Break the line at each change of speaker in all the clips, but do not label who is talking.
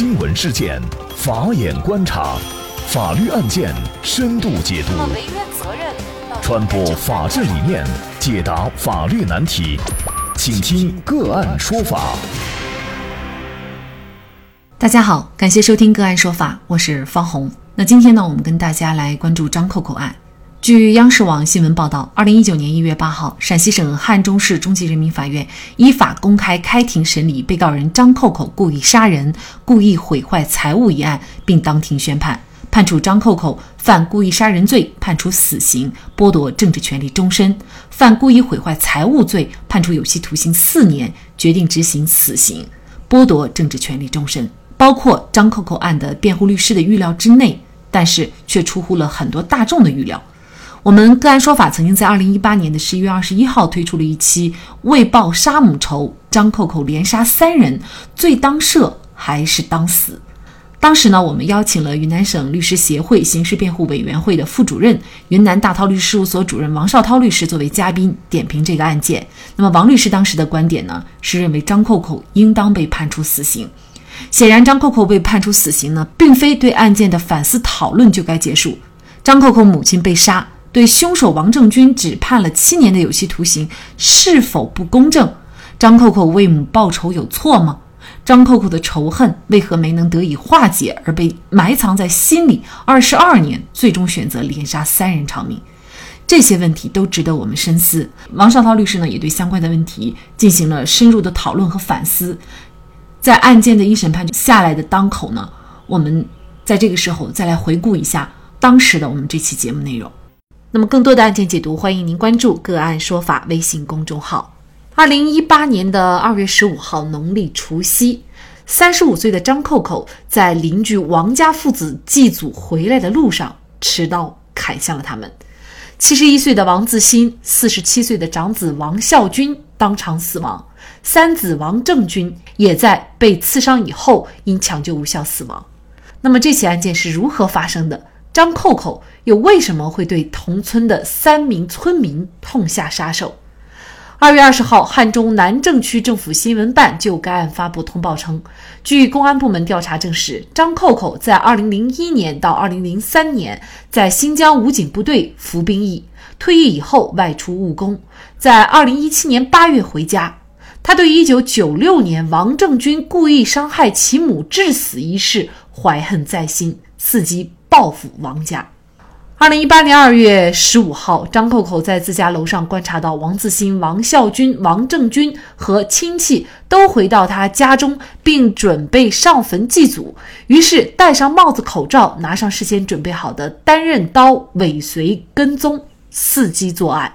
新闻事件，法眼观察，法律案件深度解读，传播法治理念，解答法律难题，请听个案说法。
大家好，感谢收听个案说法，我是方红。那今天呢，我们跟大家来关注张扣扣案。据央视网新闻报道，二零一九年一月八号，陕西省汉中市中级人民法院依法公开开庭审理被告人张扣扣故意杀人、故意毁坏财物一案，并当庭宣判，判处张扣扣犯故意杀人罪，判处死刑，剥夺政治权利终身；犯故意毁坏财物罪，判处有期徒刑四年，决定执行死刑，剥夺政治权利终身。包括张扣扣案的辩护律师的预料之内，但是却出乎了很多大众的预料。我们个案说法曾经在二零一八年的十一月二十一号推出了一期为报杀母仇，张扣扣连杀三人，罪当赦还是当死？当时呢，我们邀请了云南省律师协会刑事辩护委员会的副主任、云南大韬律师事务所主任王绍涛律师作为嘉宾点评这个案件。那么，王律师当时的观点呢，是认为张扣扣应当被判处死刑。显然，张扣扣被判处死刑呢，并非对案件的反思讨论就该结束。张扣扣母亲被杀。对凶手王正军只判了七年的有期徒刑，是否不公正？张扣扣为母报仇有错吗？张扣扣的仇恨为何没能得以化解，而被埋藏在心里二十二年，最终选择连杀三人偿命？这些问题都值得我们深思。王绍涛律师呢，也对相关的问题进行了深入的讨论和反思。在案件的一审判决下来的当口呢，我们在这个时候再来回顾一下当时的我们这期节目内容。那么，更多的案件解读，欢迎您关注“个案说法”微信公众号。二零一八年的二月十五号，农历除夕，三十五岁的张扣扣在邻居王家父子祭祖回来的路上，持刀砍向了他们。七十一岁的王自新，四十七岁的长子王孝军当场死亡，三子王正军也在被刺伤以后因抢救无效死亡。那么，这起案件是如何发生的？张扣扣又为什么会对同村的三名村民痛下杀手？二月二十号，汉中南郑区政府新闻办就该案发布通报称，据公安部门调查证实，张扣扣在二零零一年到二零零三年在新疆武警部队服兵役，退役以后外出务工，在二零一七年八月回家。他对一九九六年王正军故意伤害其母致死一事怀恨在心，伺机。报复王家。二零一八年二月十五号，张扣扣在自家楼上观察到王自新、王孝军、王正军和亲戚都回到他家中，并准备上坟祭祖，于是戴上帽子、口罩，拿上事先准备好的单刃刀，尾随跟踪，伺机作案。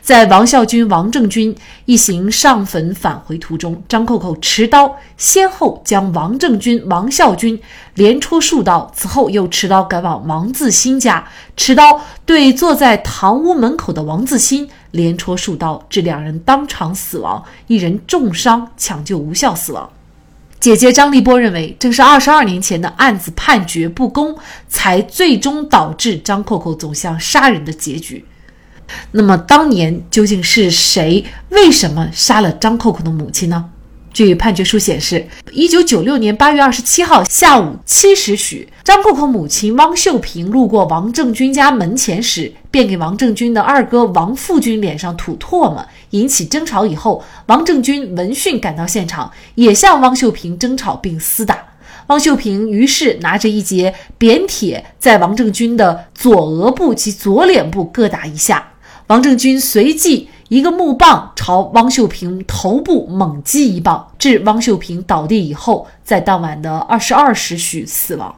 在王孝军、王正军一行上坟返回途中，张扣扣持刀先后将王正军、王孝军连戳数刀，此后又持刀赶往王自新家，持刀对坐在堂屋门口的王自新连戳数刀，致两人当场死亡，一人重伤，抢救无效死亡。姐姐张立波认为，正是二十二年前的案子判决不公，才最终导致张扣扣走向杀人的结局。那么当年究竟是谁？为什么杀了张扣扣的母亲呢？据判决书显示，一九九六年八月二十七号下午七时许，张扣扣母亲汪秀萍路过王正军家门前时，便给王正军的二哥王富军脸上吐唾沫，引起争吵。以后，王正军闻讯赶到现场，也向汪秀萍争吵并厮打。汪秀萍于是拿着一截扁铁，在王正军的左额部及左脸部各打一下。王正军随即一个木棒朝汪秀萍头部猛击一棒，致汪秀萍倒地以后，在当晚的二十二时许死亡。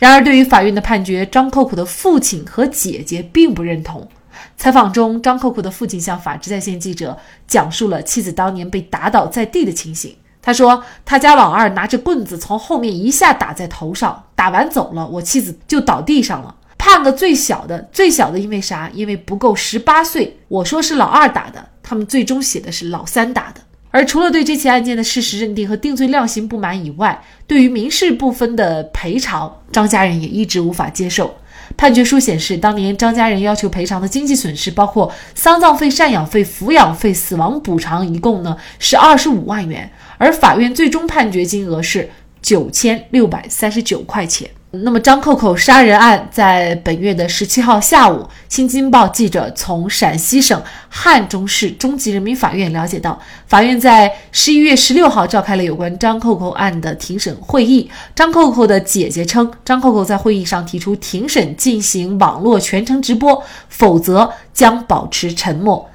然而，对于法院的判决，张扣扣的父亲和姐姐并不认同。采访中，张扣扣的父亲向法制在线记者讲述了妻子当年被打倒在地的情形。他说：“他家老二拿着棍子从后面一下打在头上，打完走了，我妻子就倒地上了。”判个最小的，最小的因为啥？因为不够十八岁。我说是老二打的，他们最终写的是老三打的。而除了对这起案件的事实认定和定罪量刑不满以外，对于民事部分的赔偿，张家人也一直无法接受。判决书显示，当年张家人要求赔偿的经济损失，包括丧葬费、赡养费、抚养费、死亡补偿，一共呢是二十五万元，而法院最终判决金额是九千六百三十九块钱。那么张扣扣杀人案在本月的十七号下午，新京报记者从陕西省汉中市中级人民法院了解到，法院在十一月十六号召开了有关张扣扣案的庭审会议。张扣扣的姐姐称，张扣扣在会议上提出庭审进行网络全程直播，否则将保持沉默。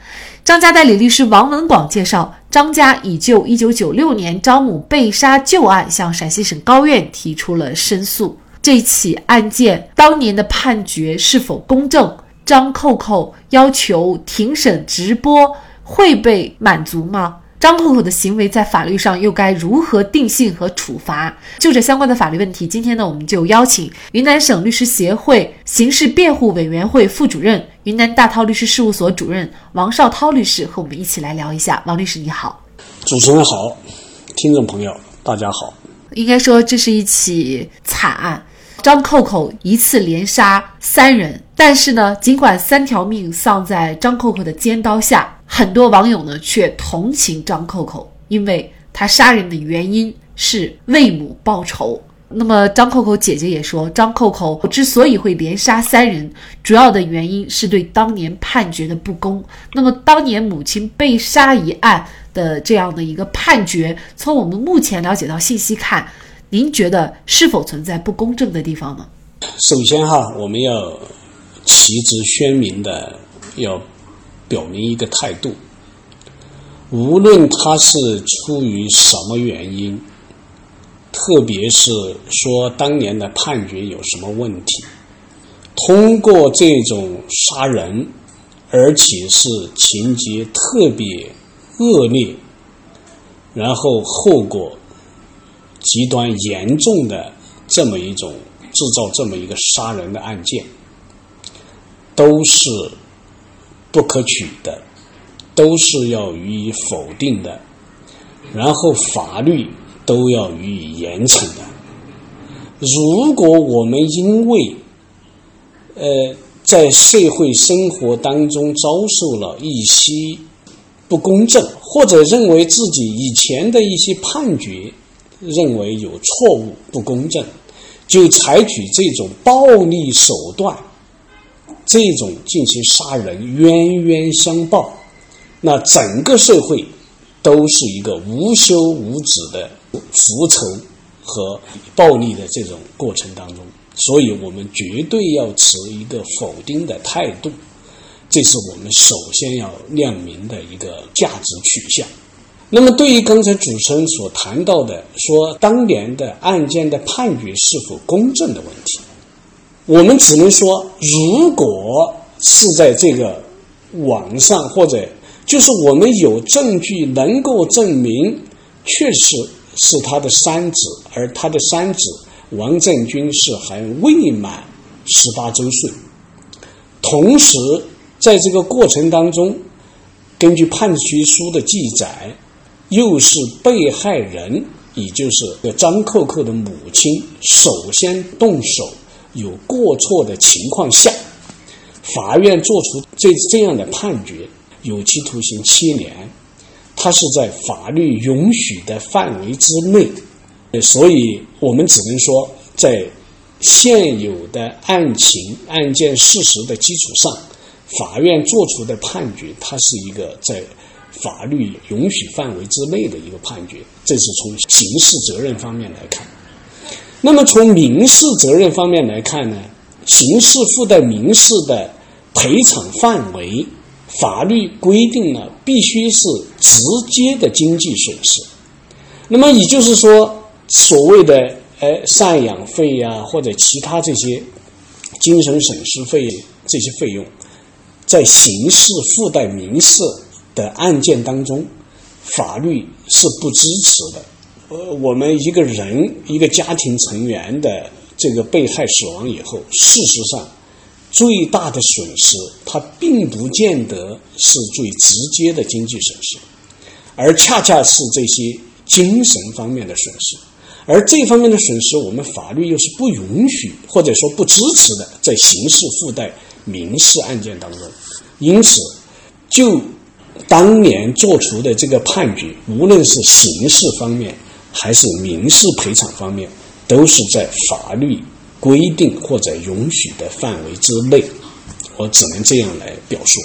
张家代理律师王文广介绍，张家已就一九九六年张母被杀旧案向陕西省高院提出了申诉。这起案件当年的判决是否公正？张扣扣要求庭审直播会被满足吗？张扣扣的行为在法律上又该如何定性和处罚？就这相关的法律问题，今天呢，我们就邀请云南省律师协会刑事辩护委员会副主任、云南大韬律师事务所主任王绍涛律师和我们一起来聊一下。王律师你好，
主持人好，听众朋友大家好。
应该说这是一起惨案。张扣扣一次连杀三人，但是呢，尽管三条命丧在张扣扣的尖刀下，很多网友呢却同情张扣扣，因为他杀人的原因是为母报仇。那么张扣扣姐姐也说，张扣扣之所以会连杀三人，主要的原因是对当年判决的不公。那么当年母亲被杀一案的这样的一个判决，从我们目前了解到信息看。您觉得是否存在不公正的地方呢？
首先哈，我们要旗帜鲜明的要表明一个态度，无论他是出于什么原因，特别是说当年的判决有什么问题，通过这种杀人，而且是情节特别恶劣，然后后果。极端严重的这么一种制造这么一个杀人的案件，都是不可取的，都是要予以否定的，然后法律都要予以严惩的。如果我们因为呃在社会生活当中遭受了一些不公正，或者认为自己以前的一些判决，认为有错误、不公正，就采取这种暴力手段，这种进行杀人，冤冤相报，那整个社会都是一个无休无止的复仇和暴力的这种过程当中，所以我们绝对要持一个否定的态度，这是我们首先要亮明的一个价值取向。那么，对于刚才主持人所谈到的说当年的案件的判决是否公正的问题，我们只能说，如果是在这个网上或者就是我们有证据能够证明确实是他的三子，而他的三子王振军是还未满十八周岁，同时在这个过程当中，根据判决书的记载。又是被害人，也就是张扣扣的母亲首先动手有过错的情况下，法院作出这这样的判决，有期徒刑七年，他是在法律允许的范围之内，所以我们只能说，在现有的案情、案件事实的基础上，法院作出的判决，它是一个在。法律允许范围之内的一个判决，这是从刑事责任方面来看。那么从民事责任方面来看呢？刑事附带民事的赔偿范围，法律规定了必须是直接的经济损失。那么也就是说，所谓的呃赡养费呀，或者其他这些精神损失费这些费用，在刑事附带民事。的案件当中，法律是不支持的。呃，我们一个人一个家庭成员的这个被害死亡以后，事实上最大的损失，它并不见得是最直接的经济损失，而恰恰是这些精神方面的损失。而这方面的损失，我们法律又是不允许或者说不支持的，在刑事附带民事案件当中。因此，就当年做出的这个判决，无论是刑事方面还是民事赔偿方面，都是在法律规定或者允许的范围之内。我只能这样来表述。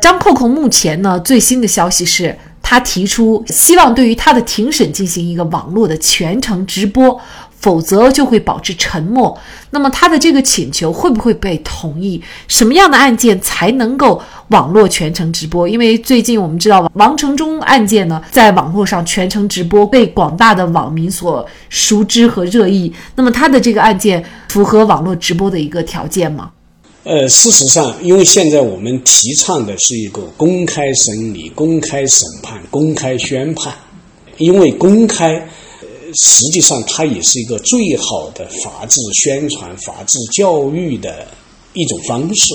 张扣扣目前呢最新的消息是，他提出希望对于他的庭审进行一个网络的全程直播，否则就会保持沉默。那么他的这个请求会不会被同意？什么样的案件才能够网络全程直播？因为最近我们知道王成忠案件呢，在网络上全程直播，被广大的网民所熟知和热议。那么他的这个案件符合网络直播的一个条件吗？
呃，事实上，因为现在我们提倡的是一个公开审理、公开审判、公开宣判，因为公开，实际上它也是一个最好的法治宣传、法治教育的一种方式。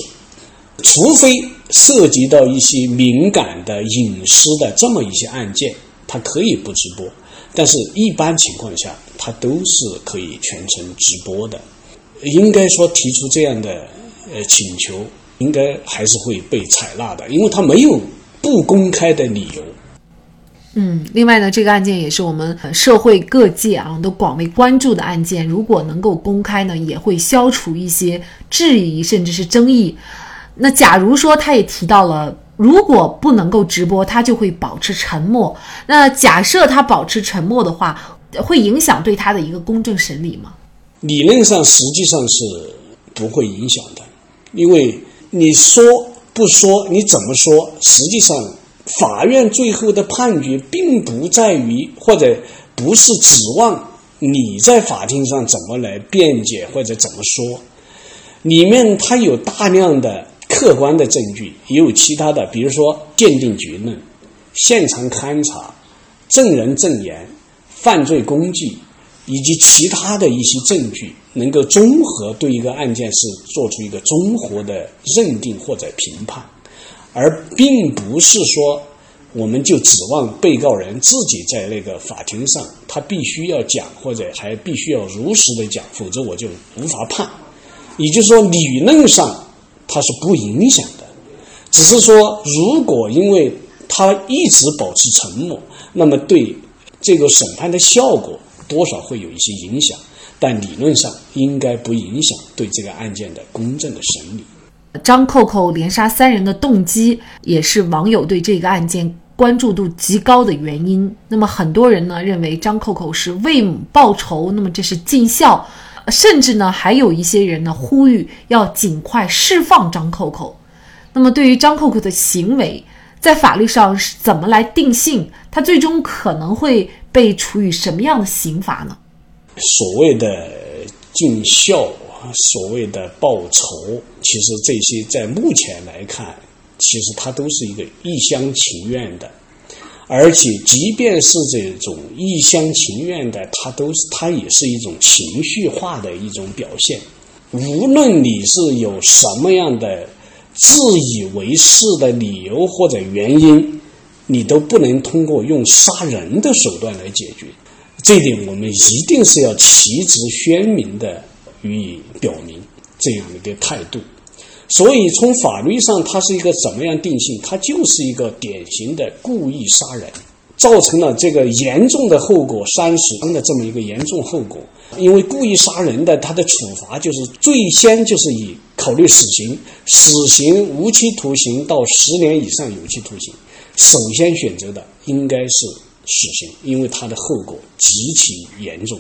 除非涉及到一些敏感的、隐私的这么一些案件，它可以不直播，但是一般情况下，它都是可以全程直播的。应该说，提出这样的。呃，请求应该还是会被采纳的，因为他没有不公开的理由。
嗯，另外呢，这个案件也是我们社会各界啊都广为关注的案件。如果能够公开呢，也会消除一些质疑甚至是争议。那假如说他也提到了，如果不能够直播，他就会保持沉默。那假设他保持沉默的话，会影响对他的一个公正审理吗？
理论上，实际上是不会影响的。因为你说不说，你怎么说？实际上，法院最后的判决并不在于，或者不是指望你在法庭上怎么来辩解或者怎么说。里面它有大量的客观的证据，也有其他的，比如说鉴定结论、现场勘查、证人证言、犯罪工具。以及其他的一些证据，能够综合对一个案件是做出一个综合的认定或者评判，而并不是说我们就指望被告人自己在那个法庭上，他必须要讲或者还必须要如实的讲，否则我就无法判。也就是说，理论上他是不影响的，只是说如果因为他一直保持沉默，那么对这个审判的效果。多少会有一些影响，但理论上应该不影响对这个案件的公正的审理。
张扣扣连杀三人的动机，也是网友对这个案件关注度极高的原因。那么很多人呢认为张扣扣是为母报仇，那么这是尽孝，甚至呢还有一些人呢呼吁要尽快释放张扣扣。那么对于张扣扣的行为，在法律上是怎么来定性？他最终可能会被处以什么样的刑罚呢？
所谓的尽孝，所谓的报仇，其实这些在目前来看，其实它都是一个一厢情愿的，而且即便是这种一厢情愿的，它都是它也是一种情绪化的一种表现。无论你是有什么样的。自以为是的理由或者原因，你都不能通过用杀人的手段来解决。这点我们一定是要旗帜鲜明的予以表明这样的一个态度。所以从法律上，它是一个怎么样定性？它就是一个典型的故意杀人，造成了这个严重的后果，三死伤的这么一个严重后果。因为故意杀人的，他的处罚就是最先就是以考虑死刑、死刑、无期徒刑到十年以上有期徒刑，首先选择的应该是死刑，因为它的后果极其严重。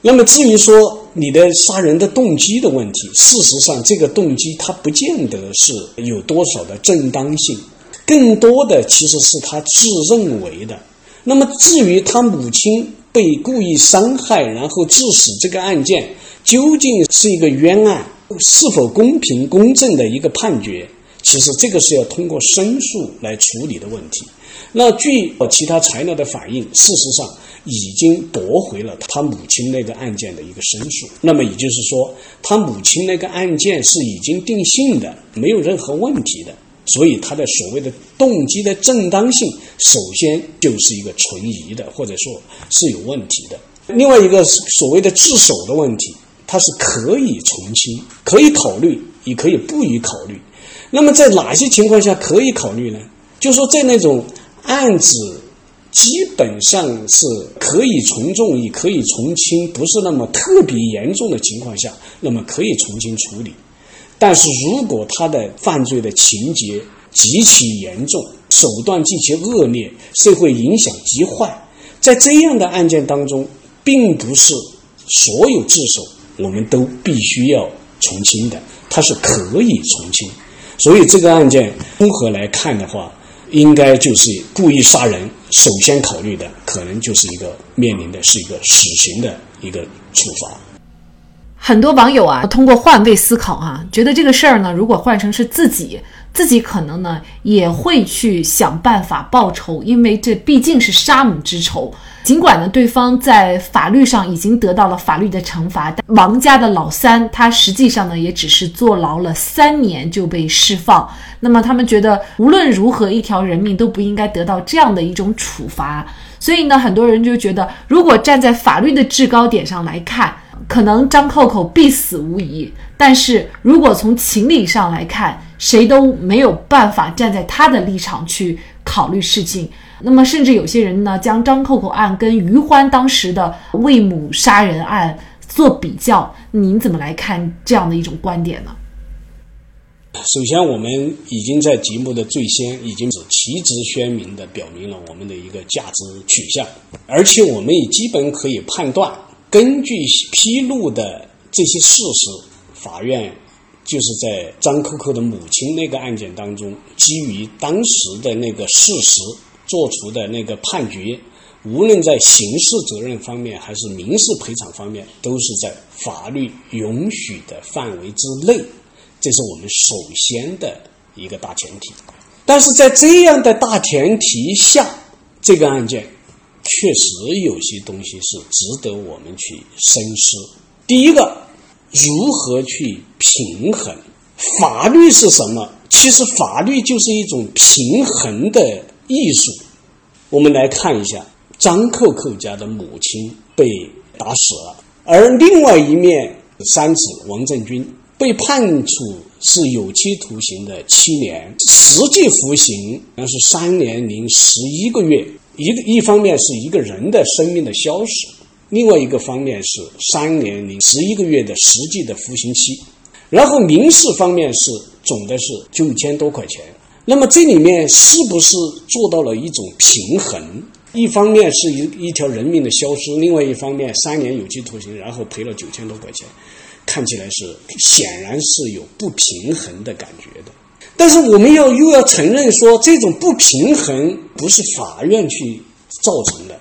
那么至于说你的杀人的动机的问题，事实上这个动机它不见得是有多少的正当性，更多的其实是他自认为的。那么至于他母亲。被故意伤害，然后致死这个案件究竟是一个冤案，是否公平公正的一个判决？其实这个是要通过申诉来处理的问题。那据其他材料的反映，事实上已经驳回了他母亲那个案件的一个申诉。那么也就是说，他母亲那个案件是已经定性的，没有任何问题的。所以，他的所谓的动机的正当性，首先就是一个存疑的，或者说是有问题的。另外一个所谓的自首的问题，它是可以从轻，可以考虑，也可以不予考虑。那么，在哪些情况下可以考虑呢？就说，在那种案子基本上是可以从重也可以从轻，不是那么特别严重的情况下，那么可以从轻处理。但是如果他的犯罪的情节极其严重，手段极其恶劣，社会影响极坏，在这样的案件当中，并不是所有自首我们都必须要从轻的，他是可以从轻。所以这个案件综合来看的话，应该就是故意杀人，首先考虑的可能就是一个面临的是一个死刑的一个处罚。
很多网友啊，通过换位思考啊，觉得这个事儿呢，如果换成是自己，自己可能呢也会去想办法报仇，因为这毕竟是杀母之仇。尽管呢，对方在法律上已经得到了法律的惩罚，但王家的老三他实际上呢也只是坐牢了三年就被释放。那么他们觉得无论如何，一条人命都不应该得到这样的一种处罚。所以呢，很多人就觉得，如果站在法律的制高点上来看。可能张扣扣必死无疑，但是如果从情理上来看，谁都没有办法站在他的立场去考虑事情。那么，甚至有些人呢，将张扣扣案跟于欢当时的为母杀人案做比较，您怎么来看这样的一种观点呢？
首先，我们已经在节目的最先已经是旗帜鲜明地表明了我们的一个价值取向，而且我们也基本可以判断。根据披露的这些事实，法院就是在张扣扣的母亲那个案件当中，基于当时的那个事实做出的那个判决，无论在刑事责任方面还是民事赔偿方面，都是在法律允许的范围之内，这是我们首先的一个大前提。但是在这样的大前提下，这个案件。确实有些东西是值得我们去深思。第一个，如何去平衡？法律是什么？其实法律就是一种平衡的艺术。我们来看一下，张扣扣家的母亲被打死了，而另外一面三子王振军被判处是有期徒刑的七年，实际服刑那是三年零十一个月。一个一方面是一个人的生命的消失，另外一个方面是三年零十一个月的实际的服刑期，然后民事方面是总的是九千多块钱。那么这里面是不是做到了一种平衡？一方面是一一条人命的消失，另外一方面三年有期徒刑，然后赔了九千多块钱，看起来是显然是有不平衡的感觉的。但是我们要又要承认说，这种不平衡不是法院去造成的，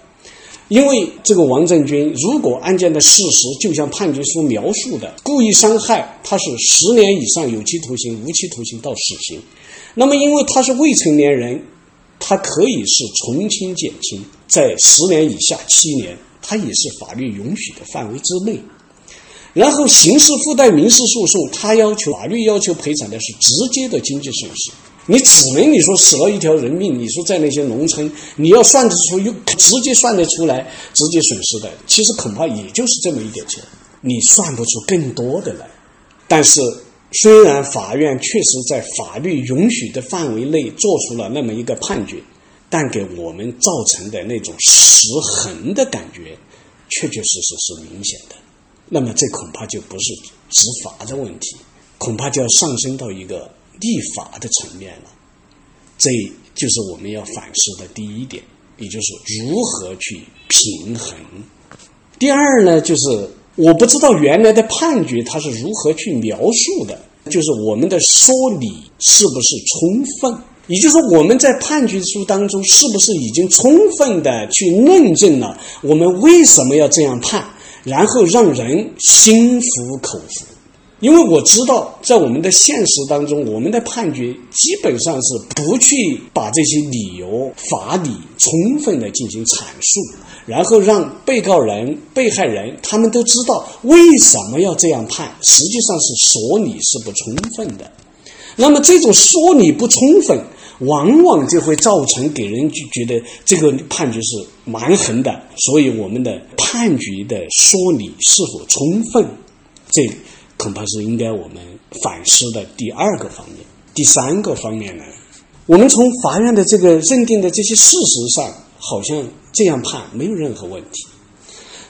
因为这个王振军，如果案件的事实就像判决书描述的，故意伤害，他是十年以上有期徒刑、无期徒刑到死刑，那么因为他是未成年人，他可以是从轻减轻，在十年以下七年，他也是法律允许的范围之内。然后，刑事附带民事诉讼，他要求法律要求赔偿的是直接的经济损失。你只能你说死了一条人命，你说在那些农村，你要算得出又直接算得出来直接损失的，其实恐怕也就是这么一点钱，你算不出更多的来。但是，虽然法院确实在法律允许的范围内做出了那么一个判决，但给我们造成的那种失衡的感觉，确确实实是明显的。那么这恐怕就不是执法的问题，恐怕就要上升到一个立法的层面了。这就是我们要反思的第一点，也就是如何去平衡。第二呢，就是我不知道原来的判决它是如何去描述的，就是我们的说理是不是充分，也就是说我们在判决书当中是不是已经充分的去论证了我们为什么要这样判。然后让人心服口服，因为我知道，在我们的现实当中，我们的判决基本上是不去把这些理由、法理充分的进行阐述，然后让被告人、被害人他们都知道为什么要这样判，实际上是说理是不充分的。那么这种说理不充分。往往就会造成给人就觉得这个判决是蛮横的，所以我们的判决的说理是否充分，这恐怕是应该我们反思的第二个方面。第三个方面呢，我们从法院的这个认定的这些事实上，好像这样判没有任何问题。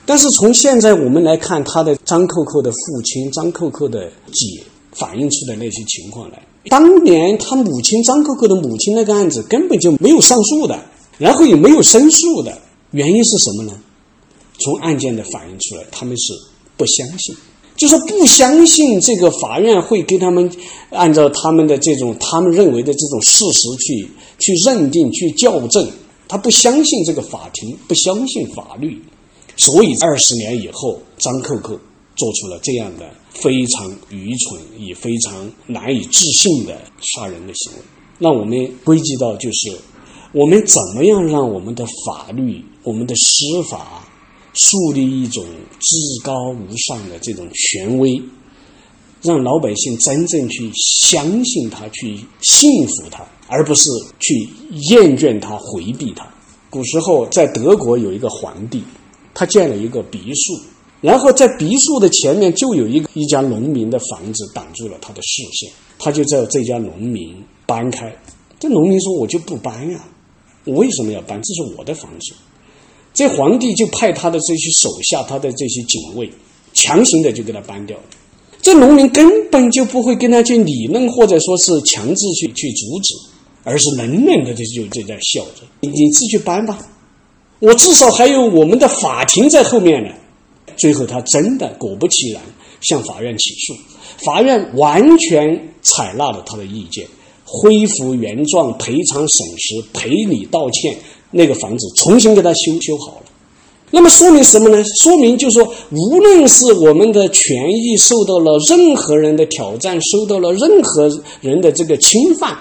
但是从现在我们来看，他的张扣扣的父亲张扣扣的姐反映出的那些情况来，当年他母亲张扣扣的母亲那个案子根本就没有上诉的，然后也没有申诉的，原因是什么呢？从案件的反映出来，他们是不相信，就说不相信这个法院会给他们按照他们的这种他们认为的这种事实去去认定、去校正，他不相信这个法庭，不相信法律。所以二十年以后，张扣扣做出了这样的非常愚蠢也非常难以置信的杀人的行为。那我们归结到就是，我们怎么样让我们的法律、我们的司法树立一种至高无上的这种权威，让老百姓真正去相信他、去信服他，而不是去厌倦他、回避他。古时候在德国有一个皇帝。他建了一个别墅，然后在别墅的前面就有一个一家农民的房子挡住了他的视线，他就叫这家农民搬开。这农民说：“我就不搬呀，我为什么要搬？这是我的房子。”这皇帝就派他的这些手下，他的这些警卫，强行的就给他搬掉了。这农民根本就不会跟他去理论，或者说是强制去去阻止，而是冷冷的就就在笑着：“你你自己去搬吧。”我至少还有我们的法庭在后面呢。最后，他真的果不其然向法院起诉，法院完全采纳了他的意见，恢复原状、赔偿损失、赔礼道歉，那个房子重新给他修修好了。那么说明什么呢？说明就是说，无论是我们的权益受到了任何人的挑战，受到了任何人的这个侵犯，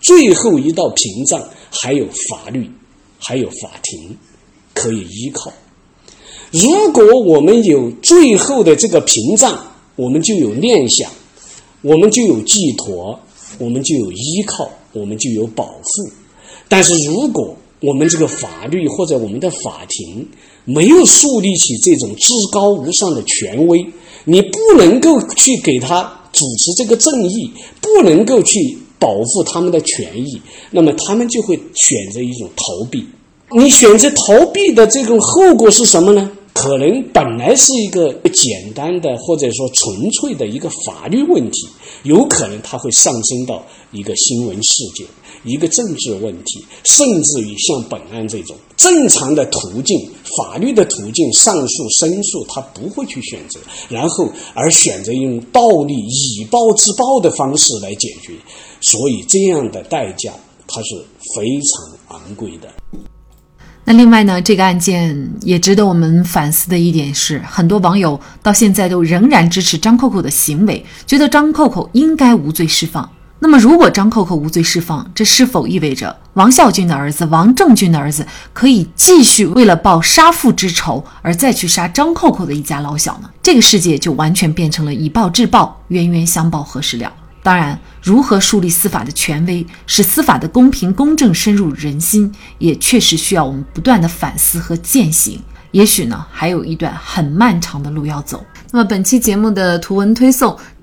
最后一道屏障还有法律，还有法庭。可以依靠。如果我们有最后的这个屏障，我们就有念想，我们就有寄托，我们就有依靠，我们就有保护。但是如果我们这个法律或者我们的法庭没有树立起这种至高无上的权威，你不能够去给他主持这个正义，不能够去保护他们的权益，那么他们就会选择一种逃避。你选择逃避的这种后果是什么呢？可能本来是一个简单的或者说纯粹的一个法律问题，有可能它会上升到一个新闻事件、一个政治问题，甚至于像本案这种正常的途径、法律的途径，上诉、申诉，他不会去选择，然后而选择用暴力以暴制暴的方式来解决，所以这样的代价它是非常昂贵的。
那另外呢，这个案件也值得我们反思的一点是，很多网友到现在都仍然支持张扣扣的行为，觉得张扣扣应该无罪释放。那么，如果张扣扣无罪释放，这是否意味着王孝军的儿子王正军的儿子可以继续为了报杀父之仇而再去杀张扣扣的一家老小呢？这个世界就完全变成了以暴制暴，冤冤相报何时了？当然，如何树立司法的权威，使司法的公平公正深入人心，也确实需要我们不断的反思和践行。也许呢，还有一段很漫长的路要走。那么，本期节目的图文推送，